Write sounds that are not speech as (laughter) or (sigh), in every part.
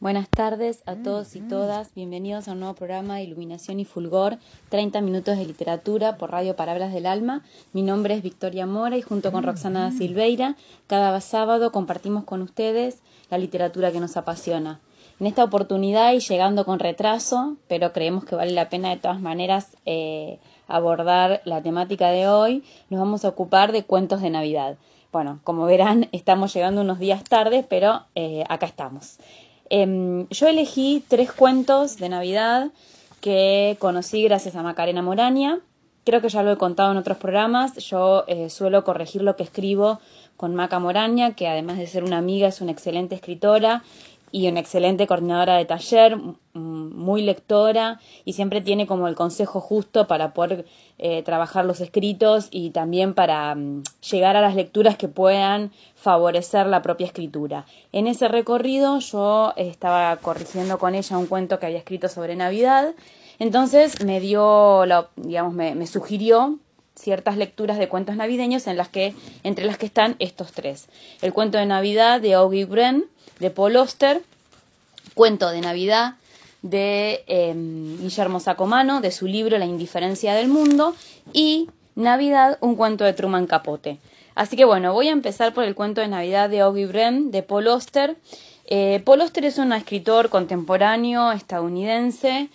Buenas tardes a todos y todas. Bienvenidos a un nuevo programa de Iluminación y Fulgor, 30 minutos de literatura por Radio Palabras del Alma. Mi nombre es Victoria Mora y junto con Roxana Silveira, cada sábado compartimos con ustedes la literatura que nos apasiona. En esta oportunidad y llegando con retraso, pero creemos que vale la pena de todas maneras eh, abordar la temática de hoy, nos vamos a ocupar de cuentos de Navidad. Bueno, como verán, estamos llegando unos días tarde, pero eh, acá estamos. Em, yo elegí tres cuentos de Navidad que conocí gracias a Macarena Moraña. Creo que ya lo he contado en otros programas. Yo eh, suelo corregir lo que escribo con Maca Moraña, que además de ser una amiga es una excelente escritora y una excelente coordinadora de taller, muy lectora y siempre tiene como el consejo justo para poder eh, trabajar los escritos y también para mm, llegar a las lecturas que puedan favorecer la propia escritura. En ese recorrido yo estaba corrigiendo con ella un cuento que había escrito sobre Navidad, entonces me dio, digamos, me, me sugirió ciertas lecturas de cuentos navideños en las que, entre las que están estos tres. El cuento de Navidad de Augie Bren, de Paul Oster, cuento de Navidad de em, Guillermo Sacomano, de su libro La indiferencia del mundo, y Navidad, un cuento de Truman Capote. Así que bueno, voy a empezar por el cuento de Navidad de Augie Bren, de Paul Oster. Eh, Paul Oster es un escritor contemporáneo estadounidense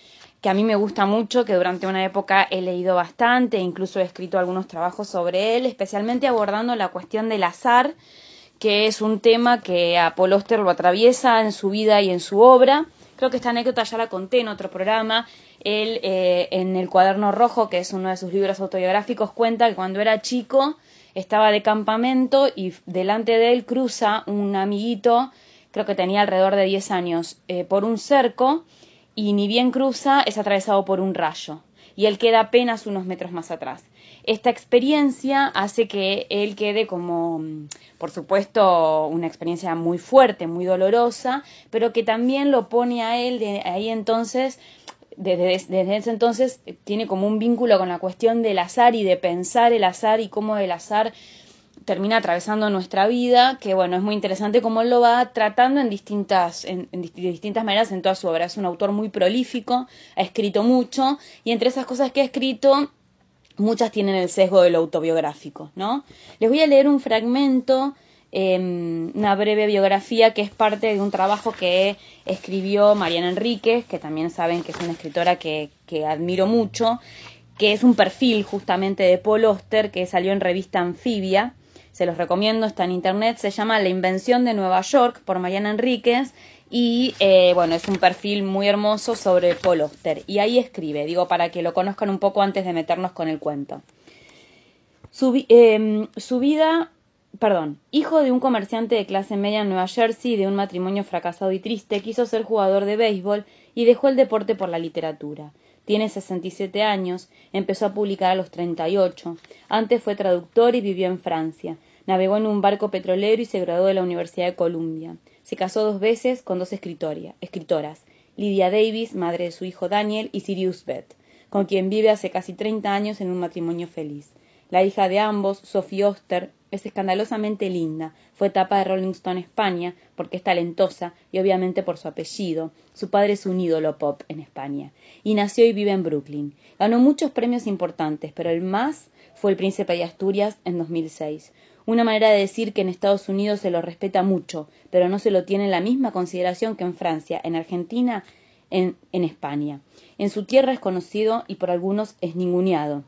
que a mí me gusta mucho, que durante una época he leído bastante, incluso he escrito algunos trabajos sobre él, especialmente abordando la cuestión del azar, que es un tema que a Paul Oster lo atraviesa en su vida y en su obra. Creo que esta anécdota ya la conté en otro programa. Él, eh, en El cuaderno rojo, que es uno de sus libros autobiográficos, cuenta que cuando era chico estaba de campamento y delante de él cruza un amiguito, creo que tenía alrededor de 10 años, eh, por un cerco y ni bien cruza es atravesado por un rayo y él queda apenas unos metros más atrás. Esta experiencia hace que él quede como, por supuesto, una experiencia muy fuerte, muy dolorosa, pero que también lo pone a él de ahí entonces, desde, desde ese entonces, tiene como un vínculo con la cuestión del azar y de pensar el azar y cómo el azar termina atravesando nuestra vida, que bueno, es muy interesante cómo él lo va tratando en distintas, en, en distintas maneras en toda su obra. Es un autor muy prolífico, ha escrito mucho, y entre esas cosas que ha escrito muchas tienen el sesgo de lo autobiográfico, ¿no? Les voy a leer un fragmento, eh, una breve biografía que es parte de un trabajo que escribió Mariana Enríquez, que también saben que es una escritora que, que admiro mucho, que es un perfil justamente de Paul Oster que salió en revista Anfibia. Se los recomiendo, está en internet, se llama La invención de Nueva York por Mariana Enríquez y eh, bueno, es un perfil muy hermoso sobre Paul Oster. Y ahí escribe, digo, para que lo conozcan un poco antes de meternos con el cuento. Su, eh, su vida, perdón, hijo de un comerciante de clase media en Nueva Jersey de un matrimonio fracasado y triste, quiso ser jugador de béisbol y dejó el deporte por la literatura. Tiene 67 años, empezó a publicar a los 38. Antes fue traductor y vivió en Francia. Navegó en un barco petrolero y se graduó de la Universidad de Columbia. Se casó dos veces con dos escritoras, Lydia Davis, madre de su hijo Daniel, y Sirius Beth, con quien vive hace casi 30 años en un matrimonio feliz. La hija de ambos, Sophie Oster, es escandalosamente linda. Fue tapa de Rolling Stone España porque es talentosa y obviamente por su apellido. Su padre es un ídolo pop en España. Y nació y vive en Brooklyn. Ganó muchos premios importantes, pero el más fue el Príncipe de Asturias en 2006 una manera de decir que en Estados Unidos se lo respeta mucho, pero no se lo tiene en la misma consideración que en Francia, en Argentina, en, en España. En su tierra es conocido y por algunos es ninguneado.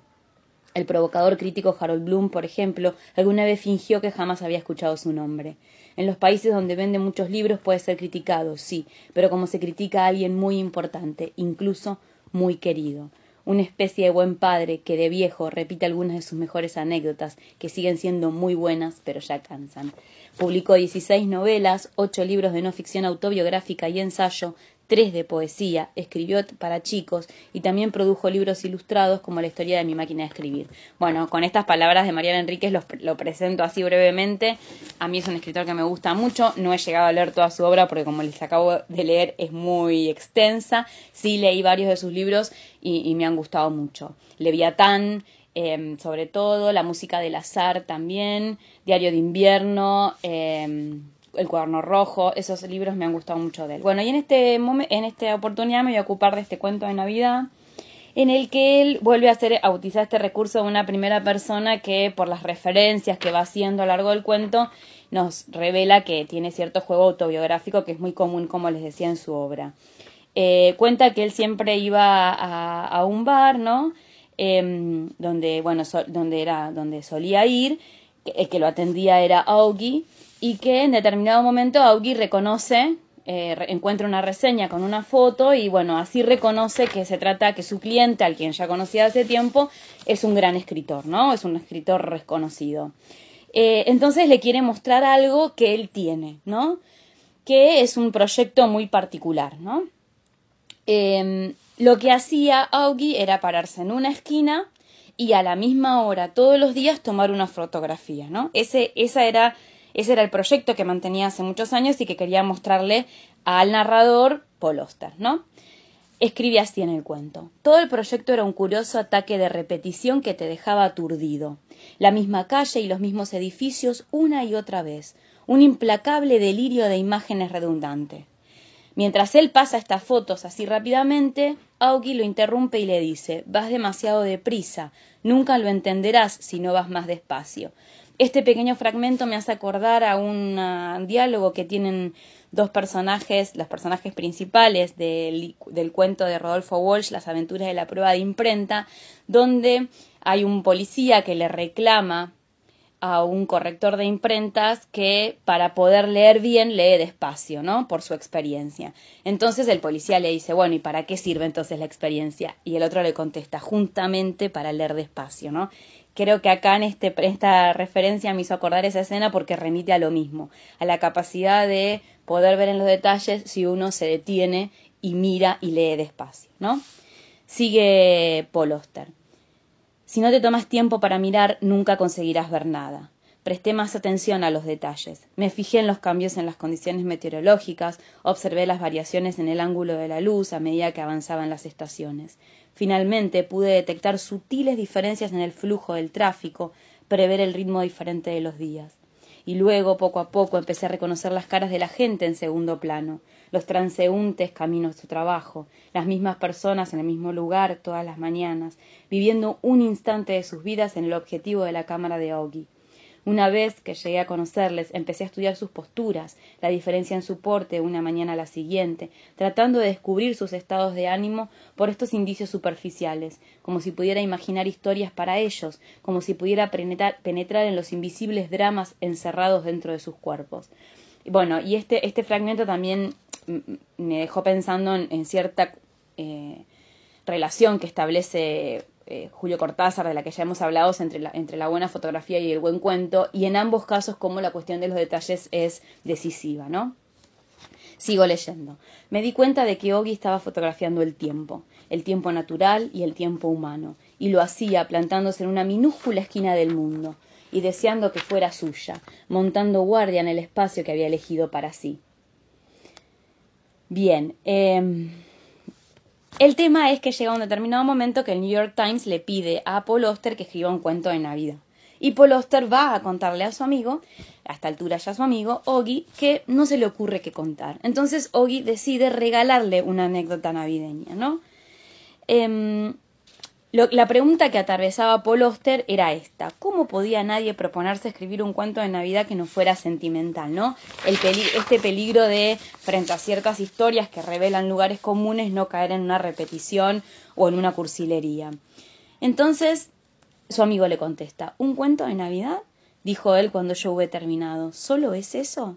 El provocador crítico Harold Bloom, por ejemplo, alguna vez fingió que jamás había escuchado su nombre. En los países donde vende muchos libros puede ser criticado, sí, pero como se critica a alguien muy importante, incluso muy querido una especie de buen padre que de viejo repite algunas de sus mejores anécdotas, que siguen siendo muy buenas, pero ya cansan. Publicó 16 novelas, ocho libros de no ficción autobiográfica y ensayo, tres de poesía, escribió para chicos y también produjo libros ilustrados como La historia de mi máquina de escribir. Bueno, con estas palabras de Mariana Enríquez lo, lo, presento así brevemente. A mí es un escritor que me gusta mucho, no he llegado a leer toda su obra porque como les acabo de leer es muy extensa. Sí leí varios de sus libros y, me han gustado mucho. Leviatán, eh, sobre todo, La música del azar también, Diario de invierno. Eh, El cuaderno rojo, esos libros me han gustado mucho de él. Bueno, y en, este en esta oportunidad me voy a ocupar de este cuento de Navidad, en el que él vuelve a, hacer, a utilizar este recurso de una primera persona que, por las referencias que va haciendo a lo largo del cuento, nos revela que tiene cierto juego autobiográfico que es muy común, como les decía, en su obra. Eh, cuenta que él siempre iba a, un bar, ¿no? Em, donde, bueno, donde, era, donde solía ir, el que lo atendía era Augie, y que en determinado momento Augie reconoce, eh, encuentra una reseña con una foto y bueno, así reconoce que se trata, que su cliente, al quien ya conocía hace tiempo, es un gran escritor, ¿no? Es un escritor reconocido. Eh, entonces le quiere mostrar algo que él tiene, ¿no? Que es un proyecto muy particular, ¿no? Em, lo que hacía Augie era pararse en una esquina y a la misma hora, todos los días, tomar una fotografía, ¿no? Ese, esa era, ese era el proyecto que mantenía hace muchos años y que quería mostrarle al narrador Paul ¿no? Escribe así en el cuento. Todo el proyecto era un curioso ataque de repetición que te dejaba aturdido. La misma calle y los mismos edificios una y otra vez. Un implacable delirio de imágenes redundantes. Mientras él pasa estas fotos así rápidamente, Augie lo interrumpe y le dice Vas demasiado deprisa, nunca lo entenderás si no vas más despacio. Este pequeño fragmento me hace acordar a un diálogo que tienen dos personajes, los personajes principales del, del cuento de Rodolfo Walsh, Las aventuras de la prueba de imprenta, donde hay un policía que le reclama a un corrector de imprentas que para poder leer bien lee despacio, ¿no? Por su experiencia. Entonces el policía le dice, bueno, ¿y para qué sirve entonces la experiencia? Y el otro le contesta, juntamente para leer despacio, ¿no? Creo que acá en este, esta referencia me hizo acordar esa escena porque remite a lo mismo, a la capacidad de poder ver en los detalles si uno se detiene y mira y lee despacio, ¿no? Sigue Paul Oster. Si no te tomas tiempo para mirar, nunca conseguirás ver nada. Presté más atención a los detalles. Me fijé en los cambios en las condiciones meteorológicas, observé las variaciones en el ángulo de la luz a medida que avanzaban las estaciones. Finalmente pude detectar sutiles diferencias en el flujo del tráfico, prever el ritmo diferente de los días y luego poco a poco empecé a reconocer las caras de la gente en segundo plano, los transeúntes camino a su trabajo, las mismas personas en el mismo lugar todas las mañanas, viviendo un instante de sus vidas en el objetivo de la cámara de Augie. Una vez que llegué a conocerles, empecé a estudiar sus posturas, la diferencia en su porte una mañana a la siguiente, tratando de descubrir sus estados de ánimo por estos indicios superficiales, como si pudiera imaginar historias para ellos, como si pudiera penetrar, en los invisibles dramas encerrados dentro de sus cuerpos. Bueno, y este, este fragmento también me dejó pensando en, cierta eh, relación que establece eh, Julio Cortázar, de la que ya hemos hablado, entre la, entre la buena fotografía y el buen cuento, y en ambos casos como la cuestión de los detalles es decisiva, ¿no? Sigo leyendo. Me di cuenta de que Ogi estaba fotografiando el tiempo, el tiempo natural y el tiempo humano, y lo hacía plantándose en una minúscula esquina del mundo, y deseando que fuera suya, montando guardia en el espacio que había elegido para sí. Bien, eh, el tema es que llega un determinado momento que el New York Times le pide a Paul Oster que escriba un cuento de Navidad. Y Paul Oster va a contarle a su amigo, a esta altura ya su amigo, Oggy, que no se le ocurre qué contar. Entonces Oggy decide regalarle una anécdota navideña, ¿no? La pregunta que atravesaba Paul Oster era esta: ¿Cómo podía nadie proponerse escribir un cuento de Navidad que no fuera sentimental, no? este peligro de, frente a ciertas historias que revelan lugares comunes, no caer en una repetición o en una cursilería. Entonces, su amigo le contesta: ¿Un cuento de Navidad? dijo él cuando yo hube terminado. ¿Solo es eso?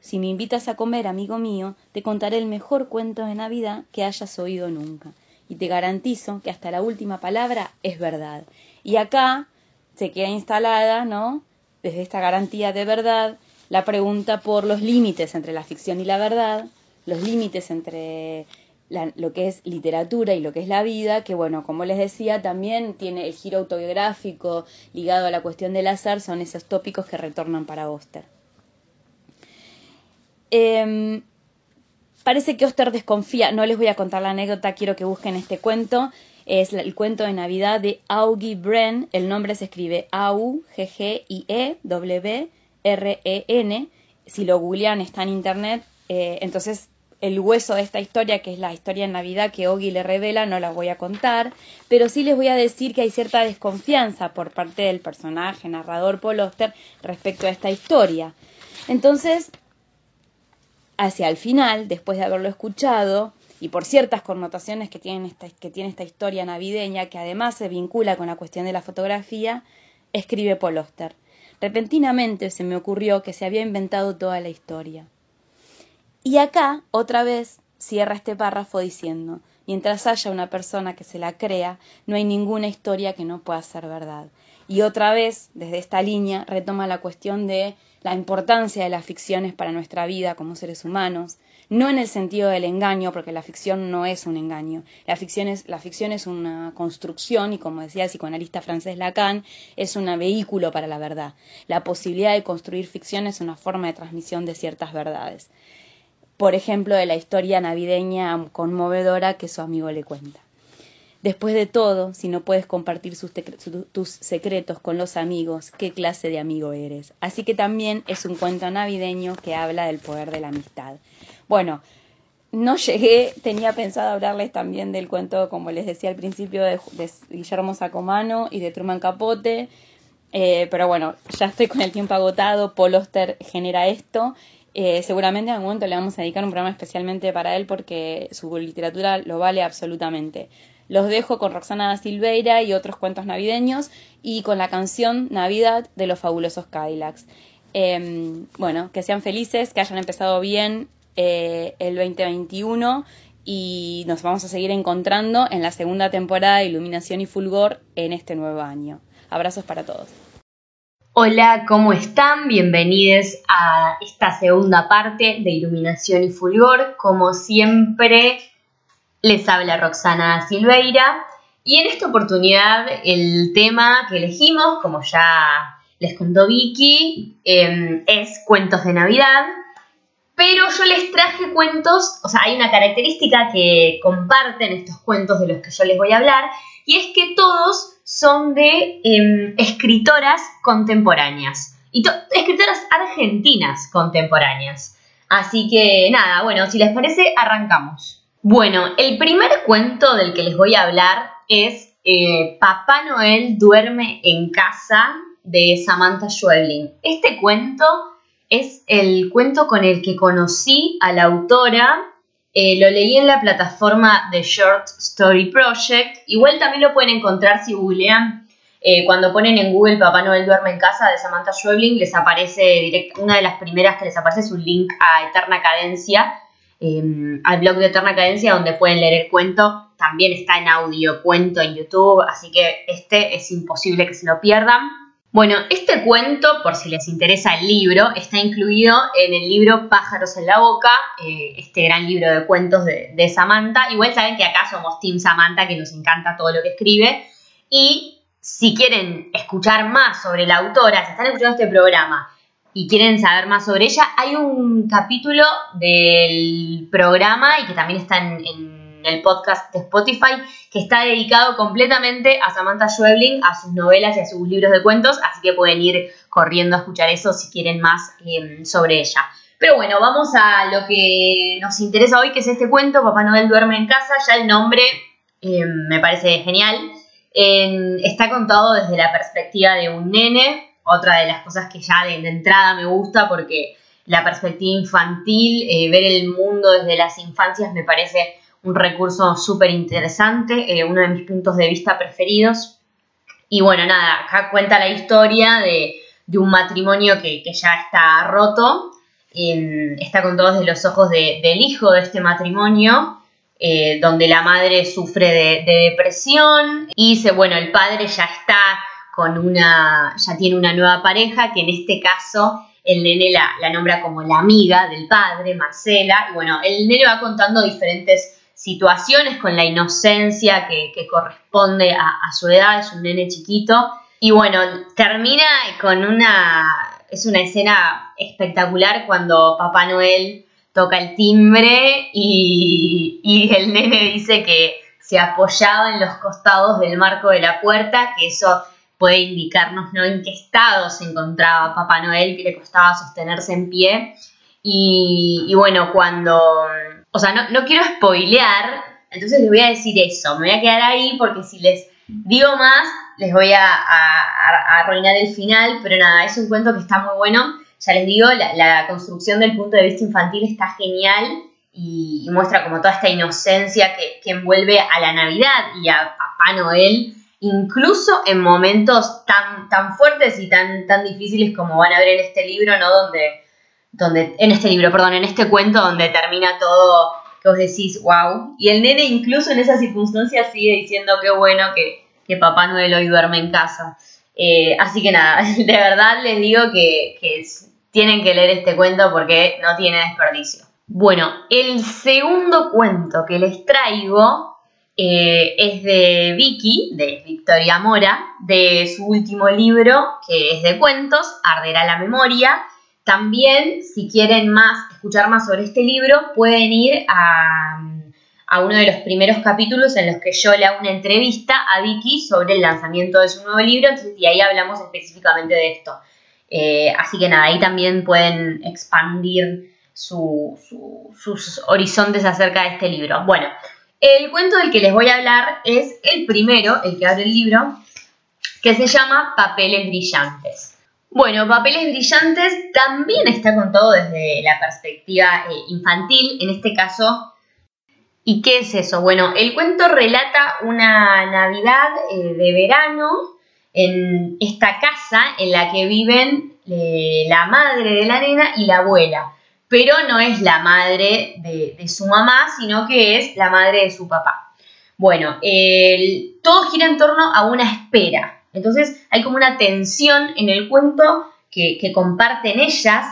Si me invitas a comer, amigo mío, te contaré el mejor cuento de Navidad que hayas oído nunca y te garantizo que hasta la última palabra es verdad. Y acá se queda instalada, ¿no? Desde esta garantía de verdad, la pregunta por los límites entre la ficción y la verdad, los límites entre lo que es literatura y lo que es la vida, que bueno, como les decía, también tiene el giro autobiográfico ligado a la cuestión del azar, son esos tópicos que retornan para Oster. Em, Parece que Oster desconfía, no les voy a contar la anécdota, quiero que busquen este cuento. Es el cuento de Navidad de Augie Bren, el nombre se escribe A-U-G-G-I-E-W-R-E-N. si lo googlean está en internet, eh, entonces el hueso de esta historia, que es la historia en Navidad que Ogi le revela, no la voy a contar, pero sí les voy a decir que hay cierta desconfianza por parte del personaje, narrador Paul Oster, respecto a esta historia. Entonces, hacia el final, después de haberlo escuchado, y por ciertas connotaciones que tiene, esta, que tiene esta historia navideña, que además se vincula con la cuestión de la fotografía, escribe Paul. Repentinamente se me ocurrió que se había inventado toda la historia. Y acá, otra vez, cierra este párrafo diciendo, mientras haya una persona que se la crea, no hay ninguna historia que no pueda ser verdad. Y otra vez, desde esta línea, retoma la cuestión de la importancia de las ficciones para nuestra vida como seres humanos, no en el sentido del engaño, porque la ficción no es un engaño. La ficción es, la ficción es una construcción y, como decía el psicoanalista francés Lacan, es un vehículo para la verdad. La posibilidad de construir ficción es una forma de transmisión de ciertas verdades. Por ejemplo, de la historia navideña conmovedora que su amigo le cuenta. Después de todo, si no puedes compartir tus secretos con los amigos, ¿qué clase de amigo eres? Así que también es un cuento navideño que habla del poder de la amistad. Bueno, no llegué, tenía pensado hablarles también del cuento, como les decía al principio, de, Guillermo Sacomano y de Truman Capote, eh, pero bueno, ya estoy con el tiempo agotado, Paul Oster genera esto. Eh, seguramente en algún momento le vamos a dedicar un programa especialmente para él porque su literatura lo vale absolutamente. Los dejo con Roxana Silveira y otros cuentos navideños y con la canción Navidad de los fabulosos Cadillacs. Em, bueno, que sean felices, que hayan empezado bien eh, el 2021 y nos vamos a seguir encontrando en la segunda temporada de Iluminación y Fulgor en este nuevo año. Abrazos para todos. Hola, ¿cómo están? Bienvenidos a esta segunda parte de Iluminación y Fulgor. Como siempre, les habla Roxana Silveira y en esta oportunidad el tema que elegimos, como ya les contó Vicky, em, es cuentos de Navidad. Pero yo les traje cuentos, o sea, hay una característica que comparten estos cuentos de los que yo les voy a hablar, y es que todos son de em, escritoras contemporáneas, y escritoras argentinas contemporáneas. Así que nada, bueno, si les parece, arrancamos. Bueno, el primer cuento del que les voy a hablar es eh, Papá Noel duerme en casa de Samantha Schweblin. Este cuento es el cuento con el que conocí a la autora. Eh, lo leí en la plataforma de Short Story Project. Igual también lo pueden encontrar si googlean. Eh, cuando ponen en Google Papá Noel duerme en casa de Samantha Schweblin, les aparece una de las primeras que les aparece es un link a Eterna Cadencia, Em, al blog de Eterna Cadencia donde pueden leer el cuento. También está en audio cuento en YouTube, así que este es imposible que se lo pierdan. Bueno, este cuento, por si les interesa el libro, está incluido en el libro Pájaros en la Boca, eh, este gran libro de cuentos de, de, Samantha. Igual saben que acá somos Team Samantha, que nos encanta todo lo que escribe. Y si quieren escuchar más sobre la autora, si están escuchando este programa y quieren saber más sobre ella, hay un capítulo del programa y que también está en, el podcast de Spotify que está dedicado completamente a Samantha Schweblin, a sus novelas y a sus libros de cuentos, así que pueden ir corriendo a escuchar eso si quieren más em, sobre ella. Pero bueno, vamos a lo que nos interesa hoy, que es este cuento, Papá Noel duerme en casa, ya el nombre em, me parece genial. está contado desde la perspectiva de un nene, otra de las cosas que ya de, entrada me gusta porque la perspectiva infantil, eh, ver el mundo desde las infancias me parece un recurso súper interesante, eh, uno de mis puntos de vista preferidos. Y bueno, nada, acá cuenta la historia de, un matrimonio que, ya está roto, está con todos los ojos del hijo de este matrimonio, eh, donde la madre sufre de, de depresión y dice, bueno, el padre ya está con una, ya tiene una nueva pareja, que en este caso el nene la, nombra como la amiga del padre, Marcela, y bueno, el nene va contando diferentes situaciones con la inocencia que, corresponde a, su edad, es un nene chiquito, y bueno, termina con una, es una escena espectacular cuando Papá Noel toca el timbre y, y el nene dice que se apoyaba en los costados del marco de la puerta, que eso puede indicarnos ¿no? en qué estado se encontraba Papá Noel, que le costaba sostenerse en pie. Y, bueno, cuando... O sea, no, no quiero spoilear, entonces les voy a decir eso, me voy a quedar ahí porque si les digo más, les voy a, arruinar el final, pero nada, es un cuento que está muy bueno. Ya les digo, la, construcción del punto de vista infantil está genial y, muestra como toda esta inocencia que, que, envuelve a la Navidad y a Papá Noel, incluso en momentos tan, tan fuertes y tan, tan difíciles como van a ver en este libro, ¿no? Donde, donde, en este libro, perdón, en este cuento donde termina todo que vos decís, wow. Y el nene incluso en esas circunstancias sigue diciendo qué bueno que, que Papá Noel hoy duerme en casa. Eh, así que nada, (laughs) de verdad les digo que, tienen que leer este cuento porque no tiene desperdicio. Bueno, el segundo cuento que les traigo eh, es de Vicky, de Victoria Mora, de su último libro, que es de cuentos, Arderá la Memoria. También, si quieren más, escuchar más sobre este libro, pueden ir a, uno de los primeros capítulos en los que yo le hago una entrevista a Vicky sobre el lanzamiento de su nuevo libro, y ahí hablamos específicamente de esto. Eh, así que nada, ahí también pueden expandir sus horizontes acerca de este libro. Bueno, el cuento del que les voy a hablar es el primero, el que abre el libro, que se llama Papeles Brillantes. Bueno, Papeles Brillantes también está contado desde la perspectiva eh, infantil, en este caso. ¿Y qué es eso? Bueno, el cuento relata una Navidad eh, de verano en esta casa en la que viven eh, la madre de la nena y la abuela, pero no es la madre de, su mamá, sino que es la madre de su papá. Bueno, todo gira en torno a una espera, entonces hay como una tensión en el cuento que, comparten ellas,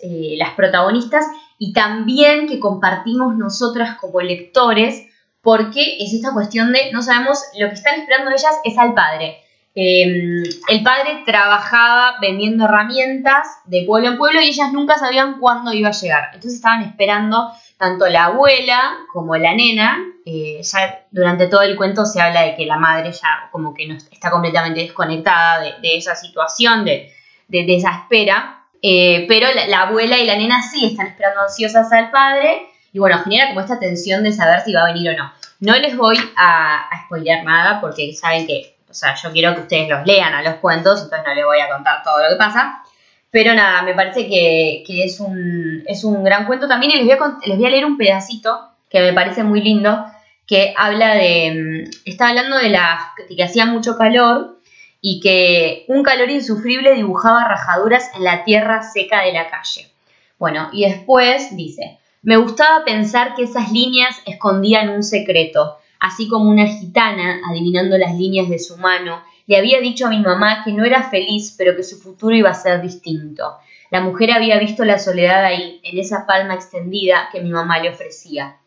eh, las, protagonistas, y también que compartimos nosotras como lectores, porque es esta cuestión de no sabemos, lo que están esperando ellas es al padre. Em, el padre trabajaba vendiendo herramientas de pueblo en pueblo y ellas nunca sabían cuándo iba a llegar. Entonces estaban esperando tanto la abuela como la nena, eh, ya durante todo el cuento se habla de que la madre ya como que no está completamente desconectada de, esa situación, de, esa espera, eh, pero la, abuela y la nena sí están esperando ansiosas al padre y bueno, genera como esta tensión de saber si va a venir o no. No les voy a, a nada porque saben que, o sea, yo quiero que ustedes los lean a los cuentos, entonces no les voy a contar todo lo que pasa. Pero nada, me parece que, es, un, es, un, gran cuento también y les voy, a, les voy a leer un pedacito que me parece muy lindo, que habla de, mm, está hablando de, la, que hacía mucho calor y que un calor insufrible dibujaba rajaduras en la tierra seca de la calle. Bueno, y después dice, me gustaba pensar que esas líneas escondían un secreto, así como una gitana, adivinando las líneas de su mano, le había dicho a mi mamá que no era feliz, pero que su futuro iba a ser distinto. La mujer había visto la soledad ahí, en esa palma extendida que mi mamá le ofrecía.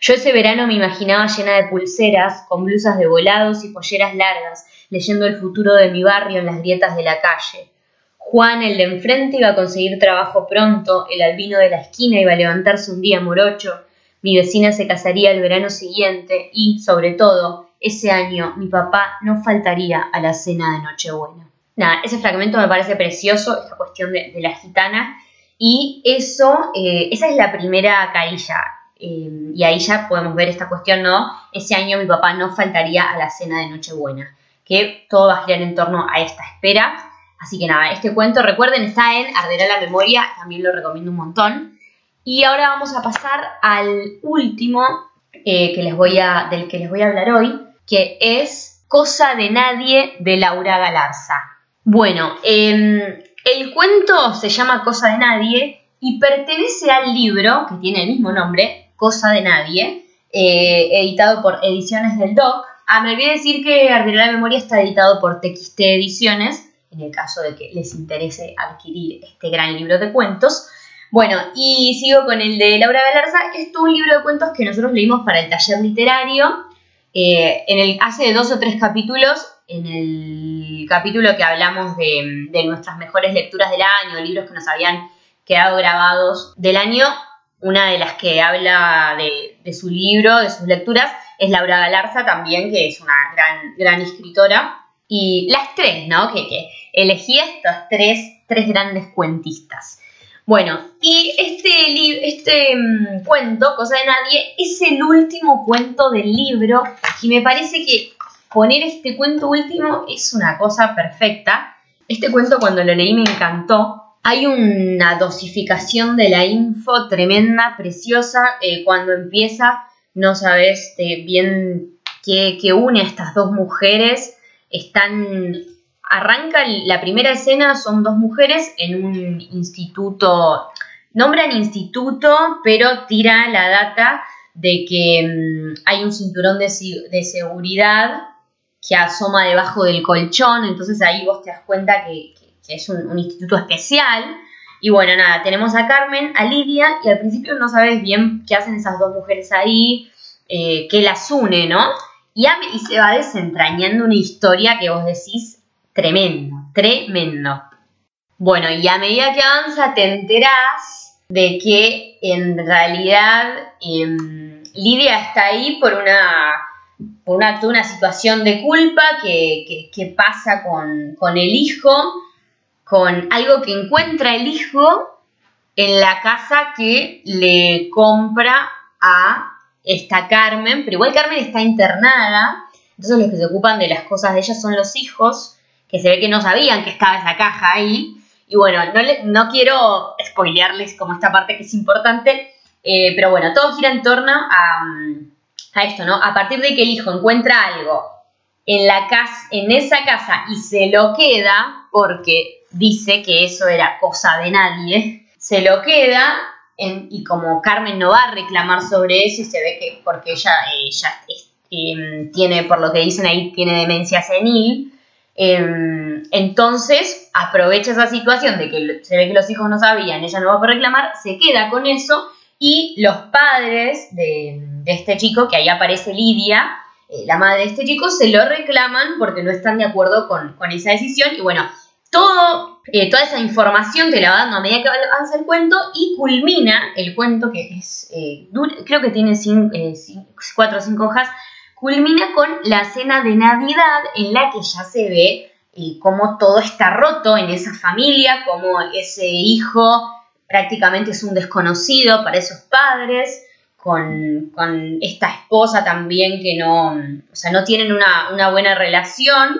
Yo ese verano me imaginaba llena de pulseras, con blusas de volados y polleras largas, leyendo el futuro de mi barrio en las grietas de la calle. Juan, el de enfrente, iba a conseguir trabajo pronto, el albino de la esquina iba a levantarse un día morocho, mi vecina se casaría el verano siguiente y, sobre todo, ese año mi papá no faltaría a la cena de Nochebuena. Nada, ese fragmento me parece precioso, esta cuestión de, la gitana, y eso, eh, esa es la primera carilla. Eh, y ahí ya podemos ver esta cuestión, ¿no? Ese año mi papá no faltaría a la cena de Nochebuena, que todo va a girar en torno a esta espera. Así que nada, este cuento, recuerden, está en Arderá la Memoria, también lo recomiendo un montón. Y ahora vamos a pasar al último eh, que les voy a, del que les voy a hablar hoy, que es Cosa de Nadie de Laura Galarza. Bueno, em, el cuento se llama Cosa de Nadie y pertenece al libro que tiene el mismo nombre, Cosa de Nadie, eh, editado por Ediciones del Doc. Ah, me olvidé decir que Arderá la Memoria está editado por TXT Ediciones, en el caso de que les interese adquirir este gran libro de cuentos. Bueno, y sigo con el de Laura Galarza. Esto es un libro de cuentos que nosotros leímos para el taller literario eh, en el, hace dos o tres capítulos, en el capítulo que hablamos de, nuestras mejores lecturas del año, libros que nos habían quedado grabados del año, una de las que habla de, su libro, de sus lecturas, es Laura Galarza también, que es una gran, escritora. Y las tres, ¿no? Que, que elegí estos tres, tres grandes cuentistas. Bueno, y este, este mm, cuento, Cosa de Nadie, es el último cuento del libro y me parece que poner este cuento último es una cosa perfecta. Este cuento cuando lo leí me encantó. Hay una dosificación de la info tremenda, preciosa. Eh, cuando empieza no sabes eh, bien qué, qué une a estas dos mujeres. Están arranca la primera escena, son dos mujeres en un instituto, nombran instituto, pero tira la data de que mm, hay un cinturón de, seguridad que asoma debajo del colchón, entonces ahí vos te das cuenta que, es un, instituto especial. Y bueno, nada, tenemos a Carmen, a Lidia, y al principio no sabes bien qué hacen esas dos mujeres ahí, eh, qué las une, ¿no? Y se va desentrañando una historia que vos decís, Tremendo, tremendo. Bueno, y a medida que avanza te enterás de que en realidad em, Lidia está ahí por una, por una, situación de culpa que, pasa con, con el hijo, con algo que encuentra el hijo en la casa que le compra a esta Carmen, pero igual Carmen está internada, entonces los que se ocupan de las cosas de ella son los hijos, que se ve que no sabían que estaba esa caja ahí. Y bueno, no, no quiero spoilearles como esta parte que es importante, eh, pero bueno, todo gira en torno a, a, esto, ¿no? A partir de que el hijo encuentra algo en, la casa, en esa casa y se lo queda, porque dice que eso era cosa de nadie, se lo queda y como Carmen no va a reclamar sobre eso y se ve que porque ella, ella eh, tiene, por lo que dicen ahí, tiene demencia senil, Em, entonces aprovecha esa situación de que se ve que los hijos no sabían, ella no va a poder reclamar, se queda con eso y los padres de, este chico, que ahí aparece Lidia, eh, la madre de este chico, se lo reclaman porque no están de acuerdo con, esa decisión y bueno, todo, eh, toda esa información te la va dando a medida que avanza el cuento y culmina el cuento que es, eh, creo que tiene cuatro o cinco hojas, culmina con la cena de Navidad en la que ya se ve eh, cómo todo está roto en esa familia, cómo ese hijo prácticamente es un desconocido para esos padres, con, esta esposa también que no, o sea, no tienen una, buena relación.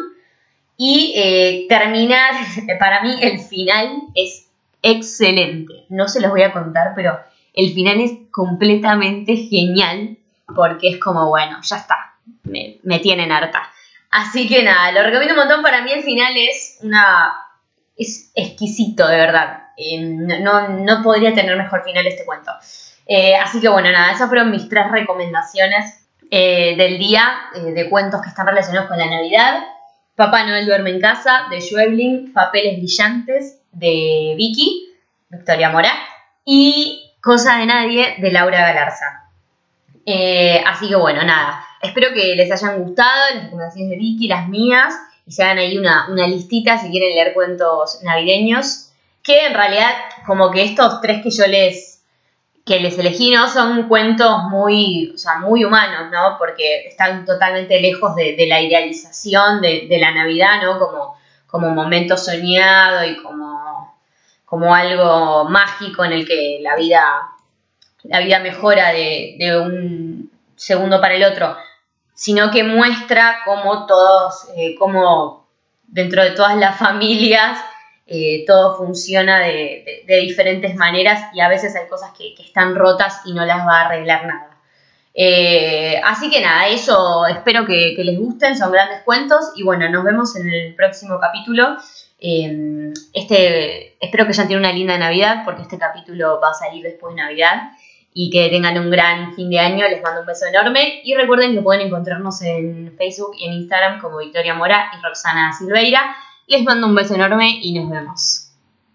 Y eh, terminar, (laughs) para mí el final es excelente. No se los voy a contar, pero el final es completamente genial porque es como, bueno, ya está, me, tienen harta. Así que nada, lo recomiendo un montón. Para mí el final es una. es exquisito, de verdad. Eh, no, podría tener mejor final este cuento. Eh, así que bueno, nada, esas fueron mis tres recomendaciones eh, del día de cuentos que están relacionados con la Navidad. Papá Noel duerme en casa, de Schwebling, Papeles Brillantes, de Vicky, Victoria Mora, y Cosa de Nadie, de Laura Galarza. así que bueno, nada, Espero que les hayan gustado las recomendaciones de Vicky, las mías, y se hagan ahí una, listita si quieren leer cuentos navideños, que en realidad como que estos tres que yo les, que les elegí, ¿no? Son cuentos muy, o sea, muy humanos, ¿no? Porque están totalmente lejos de, la idealización de, la Navidad, ¿no? Como, como momento soñado y como, como algo mágico en el que la vida, la vida mejora de, de un segundo para el otro sino que muestra cómo todos, eh, cómo dentro de todas las (laughs) familias eh, todo funciona de, diferentes maneras y a veces hay cosas que, están rotas y no las va a arreglar nada. Eh, así que nada, eso espero que, les gusten, son grandes cuentos y bueno, nos vemos en el próximo capítulo. este, espero que ya tiene una linda Navidad porque este capítulo va a salir después de Navidad y que tengan un gran fin de año. Les mando un beso enorme y recuerden que pueden encontrarnos en Facebook y en Instagram como Victoria Mora y Roxana Silveira. Les mando un beso enorme y nos vemos.